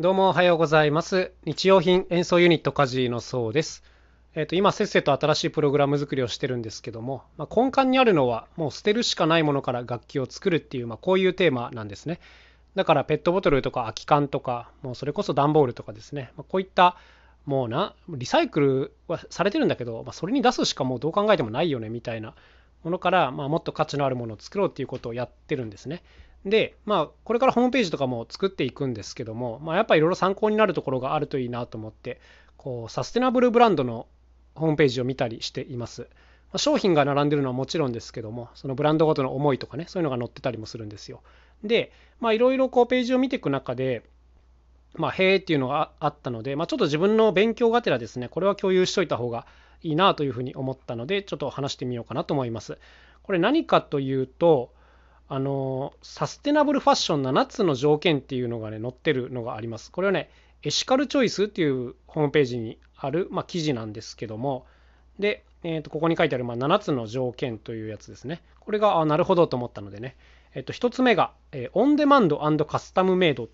どうもおはようございます。日用品演奏ユニットカジのそうです。えっ、と今せっせと新しいプログラム作りをしてるんですけども、まあ、根幹にあるのはもう捨てるしかないものから楽器を作るっていうまあこういうテーマなんですね。だからペットボトルとか空き缶とか、もうそれこそ段ボールとかですね。まあ、こういったもうなリサイクルはされてるんだけど、まあ、それに出すしかもうどう考えてもないよねみたいなものから、まあ、もっと価値のあるものを作ろうっていうことをやってるんですね。で、まあ、これからホームページとかも作っていくんですけども、まあ、やっぱりいろいろ参考になるところがあるといいなと思って、こう、サステナブルブランドのホームページを見たりしています。ま、商品が並んでるのはもちろんですけども、そのブランドごとの思いとかね、そういうのが載ってたりもするんですよ。で、まあ、いろいろこうページを見ていく中で、まあ、へーっていうのがあったので、まあ、ちょっと自分の勉強がてらですね、これは共有しといた方がいいなというふうに思ったので、ちょっと話してみようかなと思います。これ何かというと、あのサステナブルファッション7つの条件っていうのがね載ってるのがあります。これはねエシカルチョイスっていうホームページにある、まあ、記事なんですけどもで、えー、とここに書いてある、まあ、7つの条件というやつですね。これがあなるほどと思ったのでね、えー、と1つ目が、えー、オンデマンドカスタムメイドっ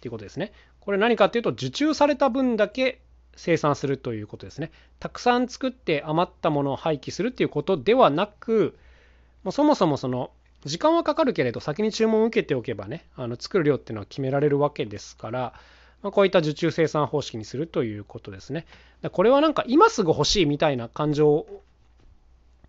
ていうことですね。これ何かっていうと受注された分だけ生産するということですね。たくさん作って余ったものを廃棄するっていうことではなくもうそもそもその時間はかかるけれど先に注文を受けておけばねあの作る量っていうのは決められるわけですから、まあ、こういった受注生産方式にするということですね。これはなんか今すぐ欲しいみたいな感情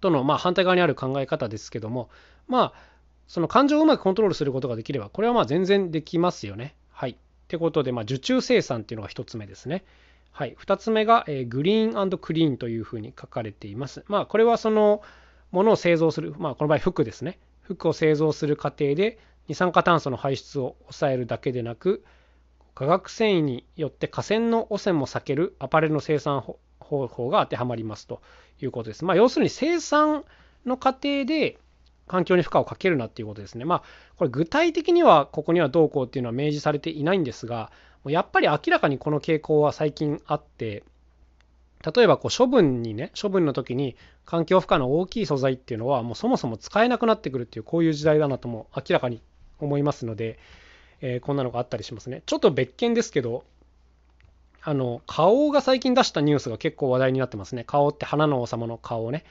とのま反対側にある考え方ですけどもまあその感情をうまくコントロールすることができればこれはまあ全然できますよね。はい。ってことでまあ受注生産っていうのが1つ目ですね。はい。2つ目が、え、グリーンクリーンというふうに書かれています。まあこれはそのものを製造する、まあこの場合服ですね。服を製造する過程で二酸化炭素の排出を抑えるだけでなく化学繊維によって河川の汚染も避けるアパレルの生産方法が当てはまりますということです。まあ、要するに生産の過程で環境に負荷をかけるなっていうことですね。まあこれ具体的にはここにはどうこうっていうのは明示されていないんですがやっぱり明らかにこの傾向は最近あって例えばこう処分にね処分の時に環境負荷の大きい素材っていうのはもうそもそも使えなくなってくるっていうこういう時代だなとも明らかに思いますので、えー、こんなのがあったりしますね。ちょっと別件ですけどあの花王が最近出したニュースが結構話題になってますね。花王って花の王様の花王ね。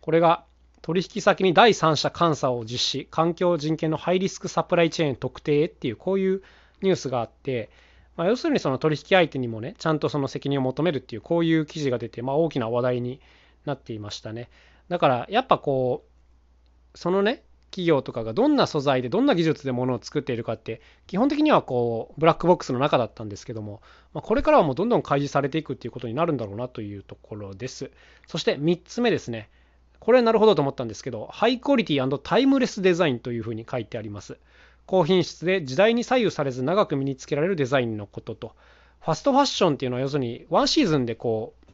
これが取引先に第三者監査を実施。環境人権のハイリスクサプライチェーン特定っていうこういうニュースがあってまあ、要するにその取引相手にもね、ちゃんとその責任を求めるっていう、こういう記事が出て、まあ、大きな話題になっていましたね。だから、やっぱこう、そのね、企業とかがどんな素材でどんな技術で物を作っているかって基本的にはこうブラックボックスの中だったんですけども、ま、これからはもうどんどん開示されていくっていうことになるんだろうなというところです。そして3つ目ですね。これなるほどと思ったんですけどハイクオリティタイムレスデザインというふうに書いてあります。高品質で時代に左右されず長く身につけられるデザインのことと。ファストファッションっていうのは要するにワンシーズンでこう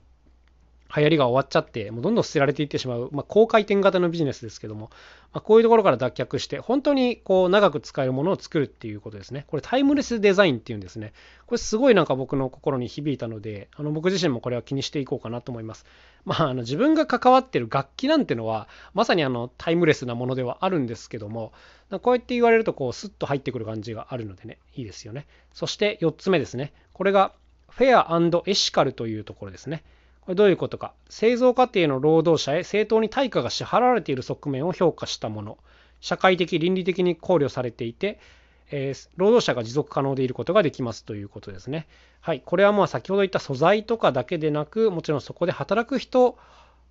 流行りが終わっちゃってもうどんどん捨てられていってしまう、まあ、高回転型のビジネスですけども、まあ、こういうところから脱却して本当にこう長く使えるものを作るっていうことですね。これタイムレスデザインっていうんですね。これすごいなんか僕の心に響いたのであの僕自身もこれは気にしていこうかなと思います。まああの自分が関わってる楽器なんてのはまさにあのタイムレスなものではあるんですけどもこうやって言われるとこうスッと入ってくる感じがあるのでねいいですよね。そして4つ目ですね。これがフェアエシカルというところですね。これどういうことか。製造過程の労働者へ正当に対価が支払われている側面を評価したもの。社会的倫理的に考慮されていて、えー、労働者が持続可能でいることができますということですね。はい。これはまあ先ほど言った素材とかだけでなくもちろんそこで働く人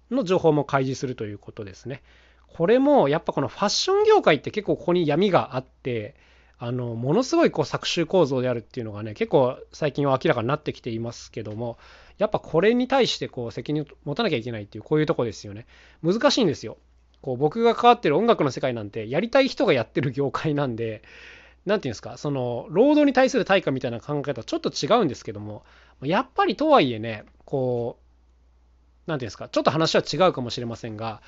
の情報も開示するということですね。これもやっぱこのファッション業界って結構ここに闇があってあのものすごいこう搾取構造であるっていうのがね結構最近は明らかになってきていますけどもやっぱこれに対してこう責任を持たなきゃいけないっていうこういうとこですよね難しいんですよこう僕が関わってる音楽の世界なんてやりたい人がやってる業界なんで何て言うんですかその労働に対する対価みたいな考え方はちょっと違うんですけどもやっぱりとはいえねこう何て言うんですかちょっと話は違うかもしれませんが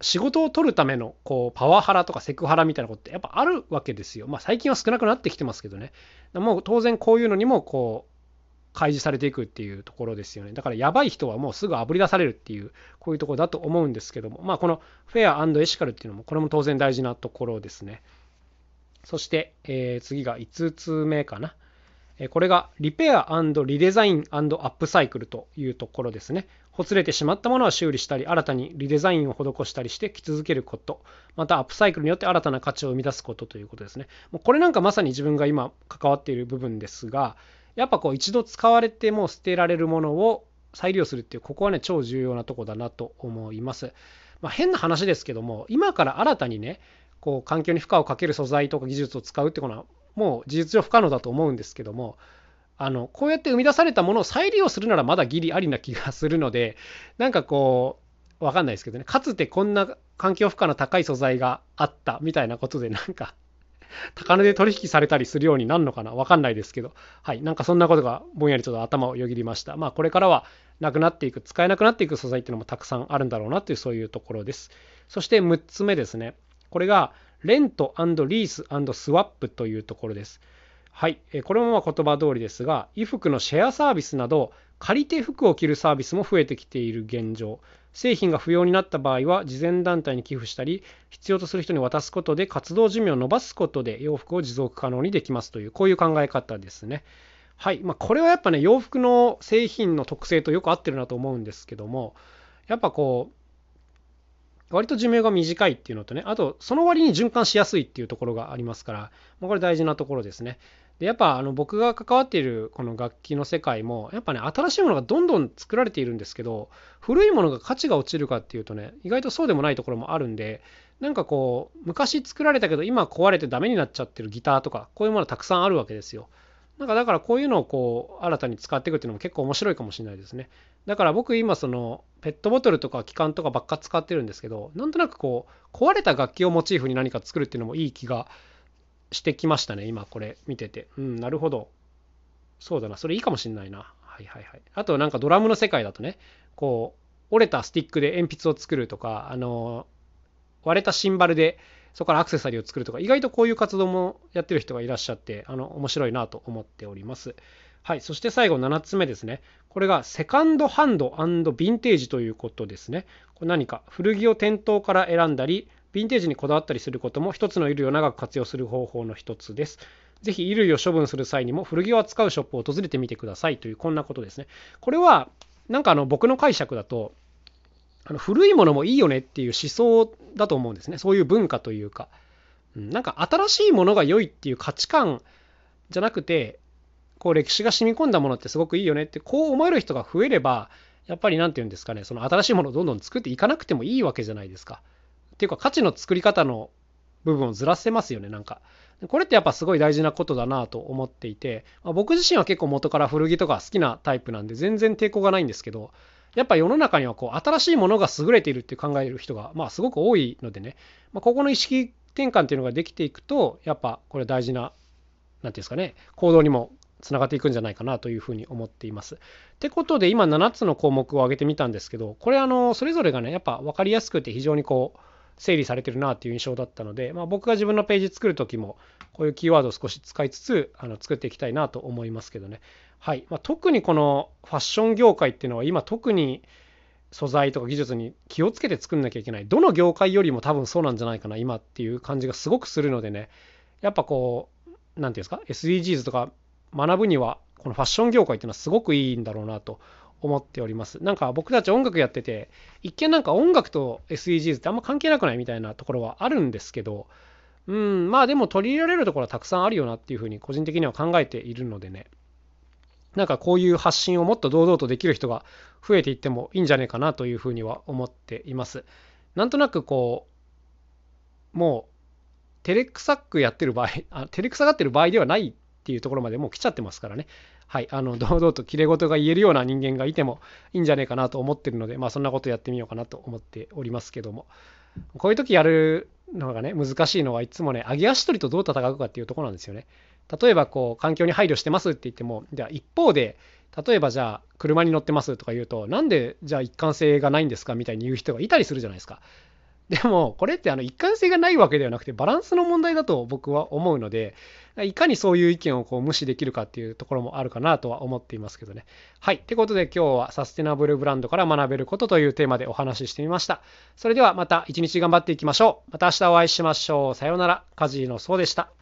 仕事を取るためのこうパワハラとかセクハラみたいなことってやっぱあるわけですよ。まあ最近は少なくなってきてますけどね。もう当然こういうのにもこう開示されていくっていうところですよね。だからやばい人はもうすぐあぶり出されるっていうこういうところだと思うんですけどもまあこのフェアエシカルっていうのもこれも当然大事なところですね。そして、えー、次が5つ目かな。これがリペアリデザインアップサイクルというところですね。ほつれてしまったものは修理したり、新たにリデザインを施したりして着続けること、またアップサイクルによって新たな価値を生み出すことということですね。もうこれなんかまさに自分が今関わっている部分ですが、やっぱこう一度使われても捨てられるものを再利用するっていう、ここはね、超重要なとこだなと思います。まあ、変な話ですけども、今から新たにね、こう環境に負荷をかける素材とか技術を使うってことはもう事実上不可能だと思うんですけどもあのこうやって生み出されたものを再利用するならまだギリありな気がするのでなんかこうわかんないですけどねかつてこんな環境負荷の高い素材があったみたいなことでなんか高値で取引されたりするようになるのかな？わかんないですけど、はい、なんかそんなことがぼんやりちょっと頭をよぎりました。まあこれからはなくなっていく、使えなくなっていく素材っていうのもたくさんあるんだろうなというそういうところです。そして6つ目ですね。これがレントリーススワップというところです。はい、これもまあ言葉通りですが、衣服のシェアサービスなど、借りて服を着るサービスも増えてきている現状。製品が不要になった場合は、慈善団体に寄付したり、必要とする人に渡すことで活動寿命を延ばすことで洋服を持続可能にできますという、こういう考え方ですね。はい、まあ、これはやっぱね、洋服の製品の特性とよく合ってるなと思うんですけども、やっぱこう、割と寿命が短いっていうのとね、あと、その割に循環しやすいっていうところがありますから、まあ、これ大事なところですね。で、やっぱあの僕が関わっているこの楽器の世界も、やっぱね、新しいものがどんどん作られているんですけど、古いものが価値が落ちるかっていうとね、意外とそうでもないところもあるんで、なんかこう、昔作られたけど今壊れてダメになっちゃってるギターとか、こういうものたくさんあるわけですよ。なんかだからこういうのをこう新たに使っていくっていうのも結構面白いかもしれないですね。だから僕今そのペットボトルとか機関とかばっか使ってるんですけど、なんとなくこう壊れた楽器をモチーフに何か作るっていうのもいい気がしてきましたね、今これ見てて。うん、なるほど。そうだな、それいいかもしんないな。はいはいはい。あとなんかドラムの世界だとね、こう折れたスティックで鉛筆を作るとか、あの割れたシンバルでそこからアクセサリーを作るとか、意外とこういう活動もやってる人がいらっしゃって、あの、面白いなと思っております。はい。そして最後7つ目ですね。これがセカンドハンドヴィンテージということですね。これ何か古着を店頭から選んだり、ヴィンテージにこだわったりすることも一つの衣類を長く活用する方法の一つです。ぜひ衣類を処分する際にも古着を扱うショップを訪れてみてくださいというこんなことですね。これはなんかあの僕の解釈だとあの古いものもいいよねっていう思想だと思うんですね。そういう文化というか。なんか新しいものが良いっていう価値観じゃなくて、こう歴史が染み込んだものってすごくいいよねってこう思える人が増えれば、やっぱり何て言うんですかね、その新しいものをどんどん作っていかなくてもいいわけじゃないですか。っていうか価値の作り方の部分をずらせますよね、なんか。これってやっぱすごい大事なことだなと思っていて、まあ、僕自身は結構元から古着とか好きなタイプなんで全然抵抗がないんですけど、やっぱ世の中にはこう新しいものが優れているって考える人がまあすごく多いのでね、まあ、ここの意識転換っていうのができていくとやっぱこれ大事な何て言うんですかね行動にもつながっていくんじゃないかなというふうに思っています。ってことで今7つの項目を挙げてみたんですけどこれあのそれぞれがねやっぱ分かりやすくて非常にこう整理されてるなっていう印象だったので、まあ、僕が自分のページ作る時もこういうキーワードを少し使いつつあの作っていきたいなと思いますけどね。はい。まあ、特にこのファッション業界っていうのは今特に素材とか技術に気をつけて作んなきゃいけない。どの業界よりも多分そうなんじゃないかな今っていう感じがすごくするのでね。やっぱこう何て言うんですか？SDGs とか学ぶにはこのファッション業界っていうのはすごくいいんだろうなと思っておりますなんか僕たち音楽やってて一見なんか音楽と SDGs ってあんま関係なくないみたいなところはあるんですけどうんまあでも取り入れられるところはたくさんあるよなっていうふうに個人的には考えているのでねなんかこういう発信をもっと堂々とできる人が増えていってもいいんじゃないかなというふうには思っています。なんとなくこう、もう、照れくさくやってる場合、あ照れくさがってる場合ではないっていうところまでもう来ちゃってますからね。はい、あの、堂々と切れ事が言えるような人間がいてもいいんじゃないかなと思ってるので、まあそんなことやってみようかなと思っておりますけども。こういう時やるのがね、難しいのはいつもね、上げ足取りとどう戦うかっていうとこなんですよね。例えばこう環境に配慮してますって言ってもじゃあ一方で例えばじゃあ車に乗ってますとか言うとなんでじゃあ一貫性がないんですかみたいに言う人がいたりするじゃないですか。でもこれってあの一貫性がないわけではなくてバランスの問題だと僕は思うのでいかにそういう意見をこう無視できるかっていうところもあるかなとは思っていますけどね。はい。ってことで今日はサステナブルブランドから学べることというテーマでお話ししてみました。それではまた一日頑張っていきましょう。また明日お会いしましょう。さようなら。カジーのそうでした。